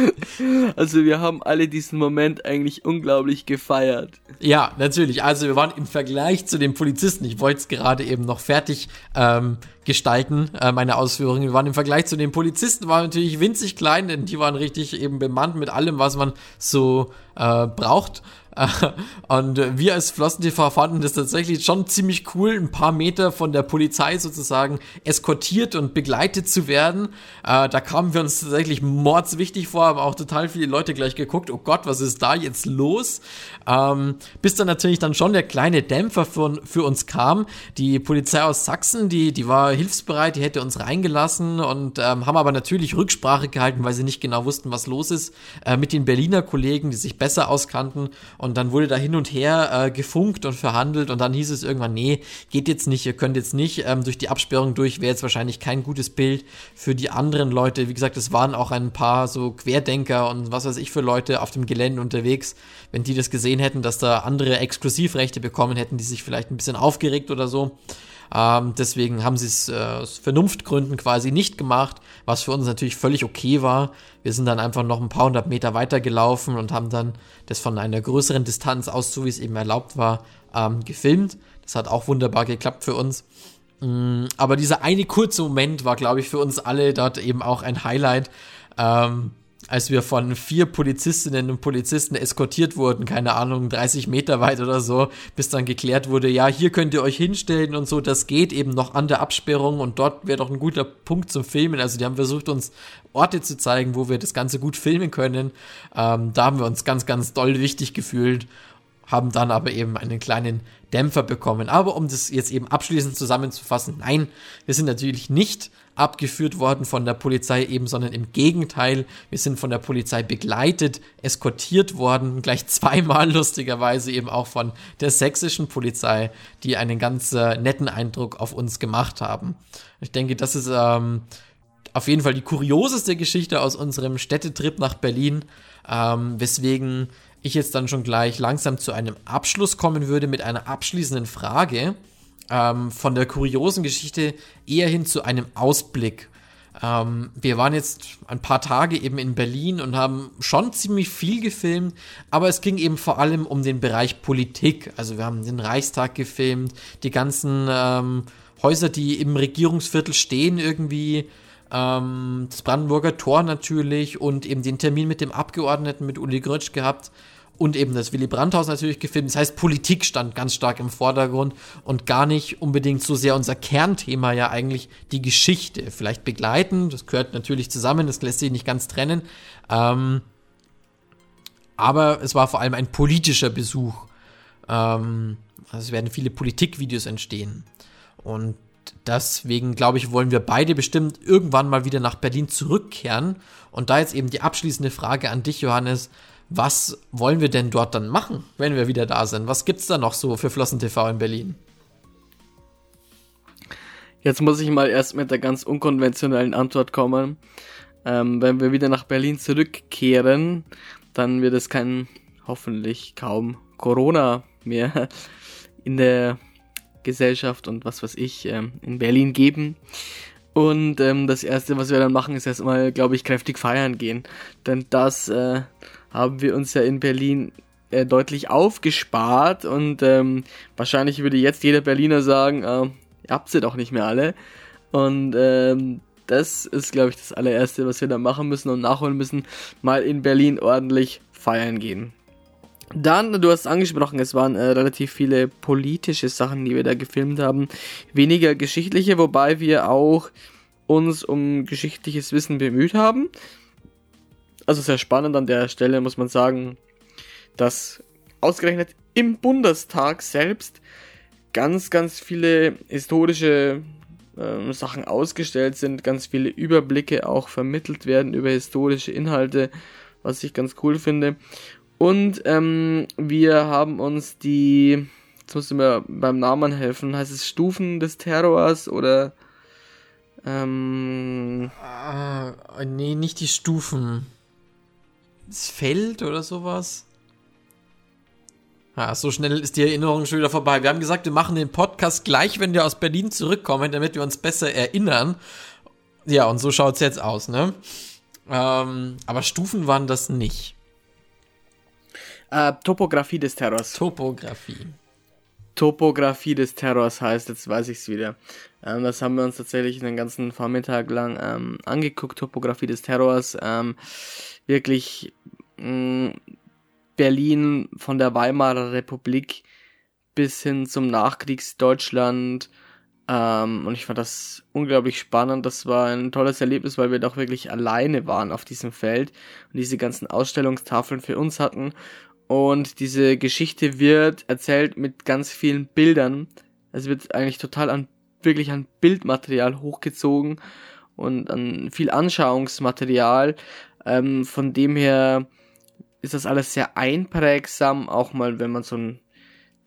Speaker 1: also wir haben alle diesen Moment eigentlich unglaublich gefeiert.
Speaker 2: Ja, natürlich. Also wir waren im Vergleich zu den Polizisten, ich wollte es gerade eben noch fertig ähm, gestalten, äh, meine Ausführungen. Wir waren im Vergleich zu den Polizisten, waren natürlich winzig klein, denn die waren richtig eben bemannt mit allem, was man so äh, braucht. Und wir als Flossen TV fanden das tatsächlich schon ziemlich cool, ein paar Meter von der Polizei sozusagen eskortiert und begleitet zu werden. Äh, da kamen wir uns tatsächlich mordswichtig vor, haben auch total viele Leute gleich geguckt, oh Gott, was ist da jetzt los? Ähm, bis dann natürlich dann schon der kleine Dämpfer für, für uns kam. Die Polizei aus Sachsen, die, die war hilfsbereit, die hätte uns reingelassen und ähm, haben aber natürlich Rücksprache gehalten, weil sie nicht genau wussten, was los ist, äh, mit den Berliner Kollegen, die sich besser auskannten und dann wurde da hin und her äh, gefunkt und verhandelt und dann hieß es irgendwann, nee, geht jetzt nicht, ihr könnt jetzt nicht ähm, durch die Absperrung durch, wäre jetzt wahrscheinlich kein gutes Bild für die anderen Leute. Wie gesagt, es waren auch ein paar so Querdenker und was weiß ich für Leute auf dem Gelände unterwegs. Wenn die das gesehen hätten, dass da andere Exklusivrechte bekommen hätten, die sich vielleicht ein bisschen aufgeregt oder so. Ähm, deswegen haben sie es äh, aus Vernunftgründen quasi nicht gemacht, was für uns natürlich völlig okay war. Wir sind dann einfach noch ein paar hundert Meter weiter gelaufen und haben dann das von einer größeren Distanz aus, so wie es eben erlaubt war, ähm, gefilmt. Das hat auch wunderbar geklappt für uns. Mm, aber dieser eine kurze Moment war, glaube ich, für uns alle dort eben auch ein Highlight. Ähm, als wir von vier Polizistinnen und Polizisten eskortiert wurden, keine Ahnung, 30 Meter weit oder so, bis dann geklärt wurde, ja, hier könnt ihr euch hinstellen und so, das geht eben noch an der Absperrung und dort wäre doch ein guter Punkt zum Filmen. Also die haben versucht, uns Orte zu zeigen, wo wir das Ganze gut filmen können. Ähm, da haben wir uns ganz, ganz doll wichtig gefühlt haben dann aber eben einen kleinen Dämpfer bekommen. Aber um das jetzt eben abschließend zusammenzufassen, nein, wir sind natürlich nicht abgeführt worden von der Polizei eben, sondern im Gegenteil, wir sind von der Polizei begleitet, eskortiert worden, gleich zweimal lustigerweise eben auch von der sächsischen Polizei, die einen ganz äh, netten Eindruck auf uns gemacht haben. Ich denke, das ist ähm, auf jeden Fall die kurioseste Geschichte aus unserem Städtetrip nach Berlin, ähm, weswegen ich jetzt dann schon gleich langsam zu einem Abschluss kommen würde mit einer abschließenden Frage ähm, von der kuriosen Geschichte eher hin zu einem Ausblick. Ähm, wir waren jetzt ein paar Tage eben in Berlin und haben schon ziemlich viel gefilmt, aber es ging eben vor allem um den Bereich Politik. Also wir haben den Reichstag gefilmt, die ganzen ähm, Häuser, die im Regierungsviertel stehen irgendwie, ähm, das Brandenburger Tor natürlich und eben den Termin mit dem Abgeordneten, mit Uli Grötsch gehabt und eben das Willy Brandt-Haus natürlich gefilmt. Das heißt, Politik stand ganz stark im Vordergrund und gar nicht unbedingt so sehr unser Kernthema ja eigentlich die Geschichte. Vielleicht begleiten, das gehört natürlich zusammen, das lässt sich nicht ganz trennen. Ähm, aber es war vor allem ein politischer Besuch. Ähm, also es werden viele Politikvideos entstehen. Und deswegen, glaube ich, wollen wir beide bestimmt irgendwann mal wieder nach Berlin zurückkehren. Und da jetzt eben die abschließende Frage an dich, Johannes was wollen wir denn dort dann machen, wenn wir wieder da sind? Was gibt's da noch so für Flossen TV in Berlin?
Speaker 1: Jetzt muss ich mal erst mit der ganz unkonventionellen Antwort kommen. Ähm, wenn wir wieder nach Berlin zurückkehren, dann wird es kein, hoffentlich kaum Corona mehr in der Gesellschaft und was weiß ich ähm, in Berlin geben. Und ähm, das erste, was wir dann machen, ist erstmal, glaube ich, kräftig feiern gehen. Denn das äh, haben wir uns ja in Berlin äh, deutlich aufgespart und ähm, wahrscheinlich würde jetzt jeder Berliner sagen, äh, ihr habt sie doch nicht mehr alle. Und ähm, das ist, glaube ich, das allererste, was wir da machen müssen und nachholen müssen, mal in Berlin ordentlich feiern gehen. Dann, du hast angesprochen, es waren äh, relativ viele politische Sachen, die wir da gefilmt haben, weniger geschichtliche, wobei wir auch uns um geschichtliches Wissen bemüht haben also sehr spannend an der Stelle, muss man sagen, dass ausgerechnet im Bundestag selbst ganz, ganz viele historische äh, Sachen ausgestellt sind, ganz viele Überblicke auch vermittelt werden über historische Inhalte, was ich ganz cool finde. Und ähm, wir haben uns die, jetzt musst du mir beim Namen helfen, heißt es Stufen des Terrors oder
Speaker 2: ähm, ah, nee, nicht die Stufen. Feld oder sowas. Ja, so schnell ist die Erinnerung schon wieder vorbei. Wir haben gesagt, wir machen den Podcast gleich, wenn wir aus Berlin zurückkommen, damit wir uns besser erinnern. Ja, und so schaut es jetzt aus, ne? Ähm, aber Stufen waren das nicht.
Speaker 1: Äh, Topografie des Terrors.
Speaker 2: Topografie.
Speaker 1: Topografie des Terrors heißt, jetzt weiß ich es wieder. Ähm, das haben wir uns tatsächlich den ganzen Vormittag lang ähm, angeguckt. Topografie des Terrors. Ähm, wirklich mh, Berlin von der Weimarer Republik bis hin zum Nachkriegsdeutschland. Ähm, und ich fand das unglaublich spannend. Das war ein tolles Erlebnis, weil wir doch wirklich alleine waren auf diesem Feld und diese ganzen Ausstellungstafeln für uns hatten. Und diese Geschichte wird erzählt mit ganz vielen Bildern. Es wird eigentlich total an, wirklich an Bildmaterial hochgezogen und an viel Anschauungsmaterial. Ähm, von dem her ist das alles sehr einprägsam, auch mal wenn man so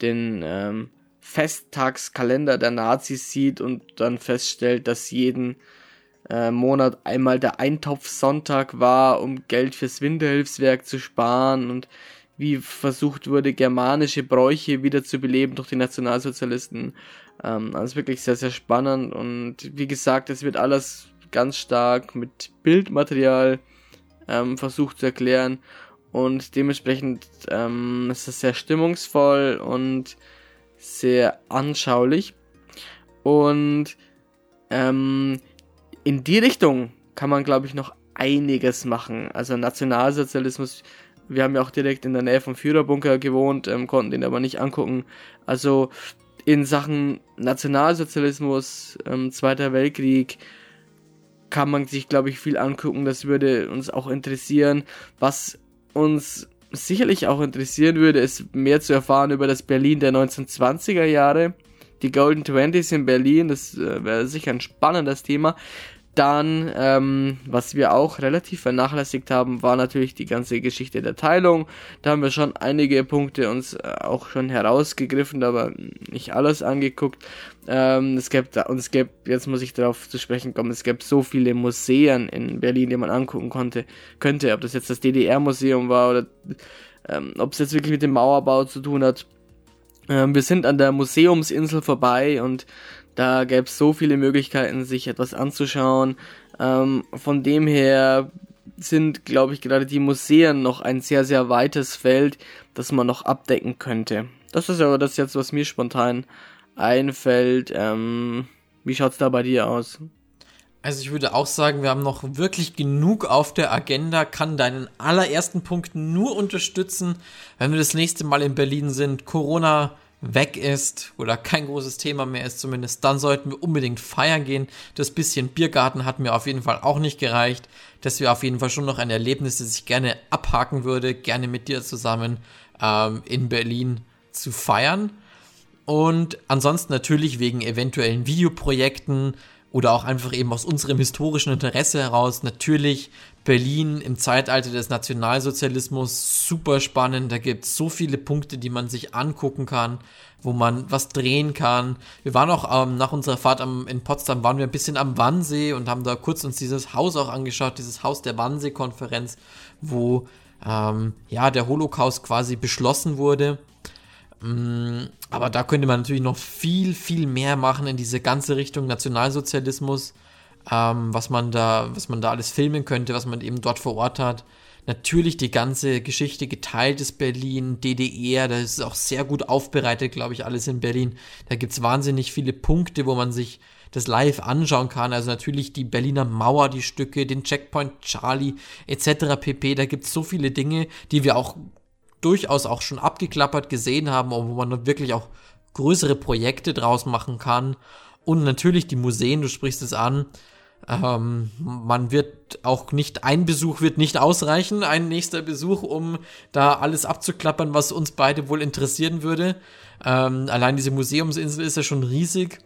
Speaker 1: den ähm, Festtagskalender der Nazis sieht und dann feststellt, dass jeden äh, Monat einmal der Eintopfsonntag war, um Geld fürs Winterhilfswerk zu sparen und wie versucht wurde, germanische Bräuche wieder zu beleben durch die Nationalsozialisten. Ähm, also wirklich sehr, sehr spannend und wie gesagt, es wird alles ganz stark mit Bildmaterial ähm, versucht zu erklären und dementsprechend ähm, ist es sehr stimmungsvoll und sehr anschaulich. Und ähm, in die Richtung kann man, glaube ich, noch einiges machen. Also Nationalsozialismus, wir haben ja auch direkt in der Nähe vom Führerbunker gewohnt, ähm, konnten den aber nicht angucken. Also in Sachen Nationalsozialismus, ähm, Zweiter Weltkrieg, kann man sich, glaube ich, viel angucken. Das würde uns auch interessieren, was uns sicherlich auch interessieren würde, ist mehr zu erfahren über das Berlin der 1920er Jahre. Die Golden Twenties in Berlin, das äh, wäre sicher ein spannendes Thema. Dann, ähm, was wir auch relativ vernachlässigt haben, war natürlich die ganze Geschichte der Teilung. Da haben wir schon einige Punkte uns äh, auch schon herausgegriffen, aber nicht alles angeguckt. Ähm, es gibt, und es gibt, jetzt muss ich darauf zu sprechen kommen, es gibt so viele Museen in Berlin, die man angucken konnte, könnte, ob das jetzt das DDR-Museum war oder ähm, ob es jetzt wirklich mit dem Mauerbau zu tun hat. Ähm, wir sind an der Museumsinsel vorbei und da gäbe es so viele Möglichkeiten, sich etwas anzuschauen. Ähm, von dem her sind, glaube ich, gerade die Museen noch ein sehr, sehr weites Feld, das man noch abdecken könnte. Das ist aber das jetzt, was mir spontan einfällt. Ähm, wie schaut's da bei dir aus?
Speaker 2: Also ich würde auch sagen, wir haben noch wirklich genug auf der Agenda, kann deinen allerersten Punkt nur unterstützen, wenn wir das nächste Mal in Berlin sind. Corona weg ist oder kein großes Thema mehr ist zumindest, dann sollten wir unbedingt feiern gehen. Das bisschen Biergarten hat mir auf jeden Fall auch nicht gereicht. Das wäre auf jeden Fall schon noch ein Erlebnis, das ich gerne abhaken würde, gerne mit dir zusammen ähm, in Berlin zu feiern. Und ansonsten natürlich wegen eventuellen Videoprojekten oder auch einfach eben aus unserem historischen Interesse heraus natürlich Berlin im Zeitalter des Nationalsozialismus super spannend. Da gibt es so viele Punkte, die man sich angucken kann, wo man was drehen kann. Wir waren auch ähm, nach unserer Fahrt am, in Potsdam, waren wir ein bisschen am Wannsee und haben da kurz uns dieses Haus auch angeschaut, dieses Haus der Wannsee-Konferenz, wo ähm, ja der Holocaust quasi beschlossen wurde. Mm, aber da könnte man natürlich noch viel, viel mehr machen in diese ganze Richtung Nationalsozialismus ähm, was man da, was man da alles filmen könnte, was man eben dort vor Ort hat. Natürlich die ganze Geschichte geteiltes Berlin, DDR, das ist auch sehr gut aufbereitet, glaube ich, alles in Berlin. Da gibt es wahnsinnig viele Punkte, wo man sich das live anschauen kann. Also natürlich die Berliner Mauer, die Stücke, den Checkpoint Charlie etc. pp. Da gibt es so viele Dinge, die wir auch durchaus auch schon abgeklappert gesehen haben und wo man wirklich auch größere Projekte draus machen kann. Und natürlich die Museen, du sprichst es an. Ähm, man wird auch nicht, ein Besuch wird nicht ausreichen, ein nächster Besuch, um da alles abzuklappern, was uns beide wohl interessieren würde. Ähm, allein diese Museumsinsel ist ja schon riesig.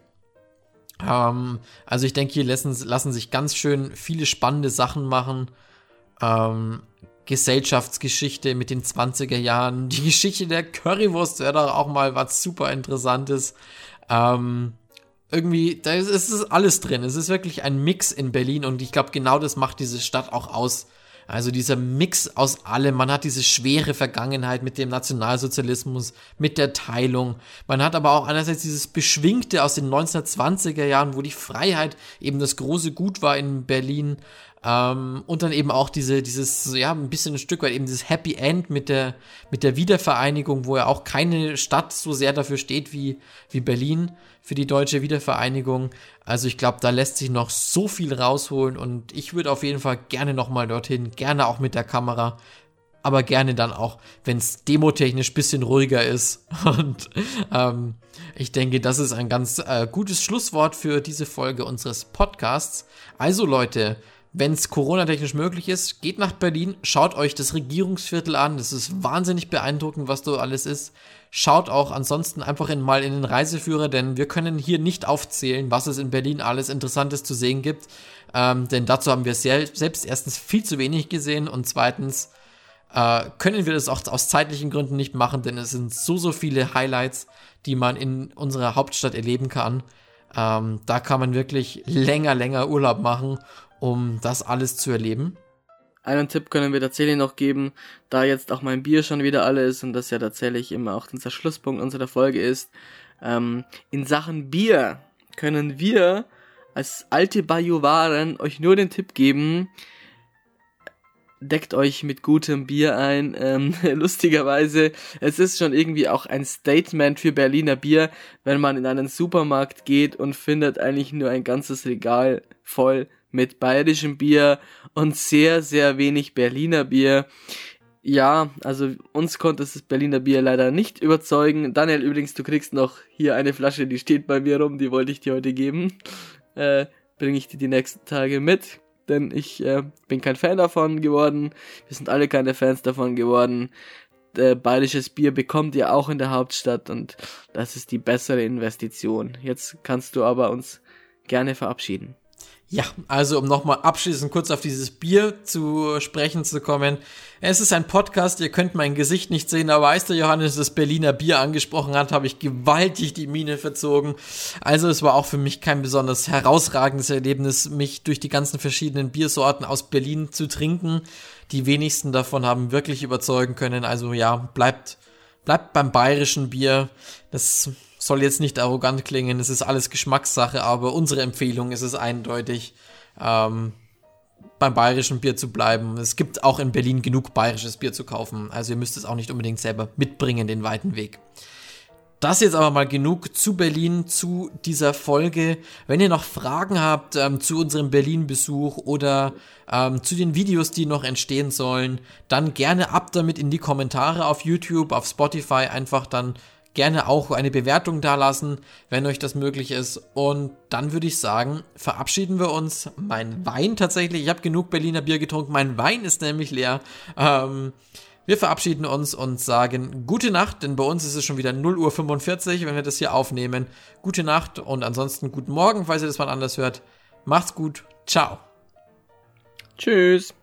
Speaker 2: Ähm, also ich denke, hier lassen, lassen sich ganz schön viele spannende Sachen machen. Ähm, Gesellschaftsgeschichte mit den 20er Jahren, die Geschichte der Currywurst wäre doch auch mal was super Interessantes. Ähm, irgendwie, da ist, ist alles drin. Es ist wirklich ein Mix in Berlin und ich glaube, genau das macht diese Stadt auch aus. Also dieser Mix aus allem. Man hat diese schwere Vergangenheit mit dem Nationalsozialismus, mit der Teilung. Man hat aber auch einerseits dieses Beschwingte aus den 1920er Jahren, wo die Freiheit eben das große Gut war in Berlin. Ähm, und dann eben auch diese, dieses, ja, ein bisschen ein Stück weit eben dieses Happy End mit der, mit der Wiedervereinigung, wo ja auch keine Stadt so sehr dafür steht wie, wie Berlin für die deutsche Wiedervereinigung. Also ich glaube, da lässt sich noch so viel rausholen und ich würde auf jeden Fall gerne nochmal dorthin, gerne auch mit der Kamera, aber gerne dann auch, wenn es demotechnisch bisschen ruhiger ist. Und ähm, ich denke, das ist ein ganz äh, gutes Schlusswort für diese Folge unseres Podcasts. Also Leute, wenn es Corona-technisch möglich ist, geht nach Berlin, schaut euch das Regierungsviertel an. Das ist wahnsinnig beeindruckend, was da alles ist. Schaut auch ansonsten einfach in, mal in den Reiseführer, denn wir können hier nicht aufzählen, was es in Berlin alles Interessantes zu sehen gibt. Ähm, denn dazu haben wir sehr, selbst erstens viel zu wenig gesehen und zweitens äh, können wir das auch aus zeitlichen Gründen nicht machen, denn es sind so, so viele Highlights, die man in unserer Hauptstadt erleben kann. Ähm, da kann man wirklich länger, länger Urlaub machen um das alles zu erleben.
Speaker 1: Einen Tipp können wir tatsächlich noch geben, da jetzt auch mein Bier schon wieder alle ist und das ja tatsächlich immer auch unser Schlusspunkt unserer Folge ist. Ähm, in Sachen Bier können wir als alte Bajuwaren euch nur den Tipp geben, deckt euch mit gutem Bier ein. Ähm, lustigerweise, es ist schon irgendwie auch ein Statement für Berliner Bier, wenn man in einen Supermarkt geht und findet eigentlich nur ein ganzes Regal voll mit bayerischem Bier und sehr, sehr wenig Berliner Bier. Ja, also uns konnte das Berliner Bier leider nicht überzeugen. Daniel, übrigens, du kriegst noch hier eine Flasche, die steht bei mir rum, die wollte ich dir heute geben. Äh, Bringe ich dir die nächsten Tage mit, denn ich äh, bin kein Fan davon geworden. Wir sind alle keine Fans davon geworden. Äh, bayerisches Bier bekommt ihr auch in der Hauptstadt und das ist die bessere Investition. Jetzt kannst du aber uns gerne verabschieden.
Speaker 2: Ja, also um nochmal abschließend kurz auf dieses Bier zu sprechen zu kommen. Es ist ein Podcast, ihr könnt mein Gesicht nicht sehen, aber als der Johannes das Berliner Bier angesprochen hat, habe ich gewaltig die Miene verzogen. Also es war auch für mich kein besonders herausragendes Erlebnis, mich durch die ganzen verschiedenen Biersorten aus Berlin zu trinken. Die wenigsten davon haben wirklich überzeugen können. Also ja, bleibt, bleibt beim bayerischen Bier. Das soll jetzt nicht arrogant klingen, es ist alles Geschmackssache, aber unsere Empfehlung ist es eindeutig, ähm, beim bayerischen Bier zu bleiben. Es gibt auch in Berlin genug bayerisches Bier zu kaufen, also ihr müsst es auch nicht unbedingt selber mitbringen, den weiten Weg. Das jetzt aber mal genug zu Berlin, zu dieser Folge. Wenn ihr noch Fragen habt ähm, zu unserem Berlin-Besuch oder ähm, zu den Videos, die noch entstehen sollen, dann gerne ab damit in die Kommentare auf YouTube, auf Spotify, einfach dann gerne auch eine Bewertung dalassen, wenn euch das möglich ist. Und dann würde ich sagen, verabschieden wir uns. Mein Wein tatsächlich, ich habe genug Berliner Bier getrunken, mein Wein ist nämlich leer. Ähm, wir verabschieden uns und sagen gute Nacht, denn bei uns ist es schon wieder 0 Uhr 45, wenn wir das hier aufnehmen. Gute Nacht und ansonsten guten Morgen, falls ihr das mal anders hört. Macht's gut. Ciao.
Speaker 1: Tschüss.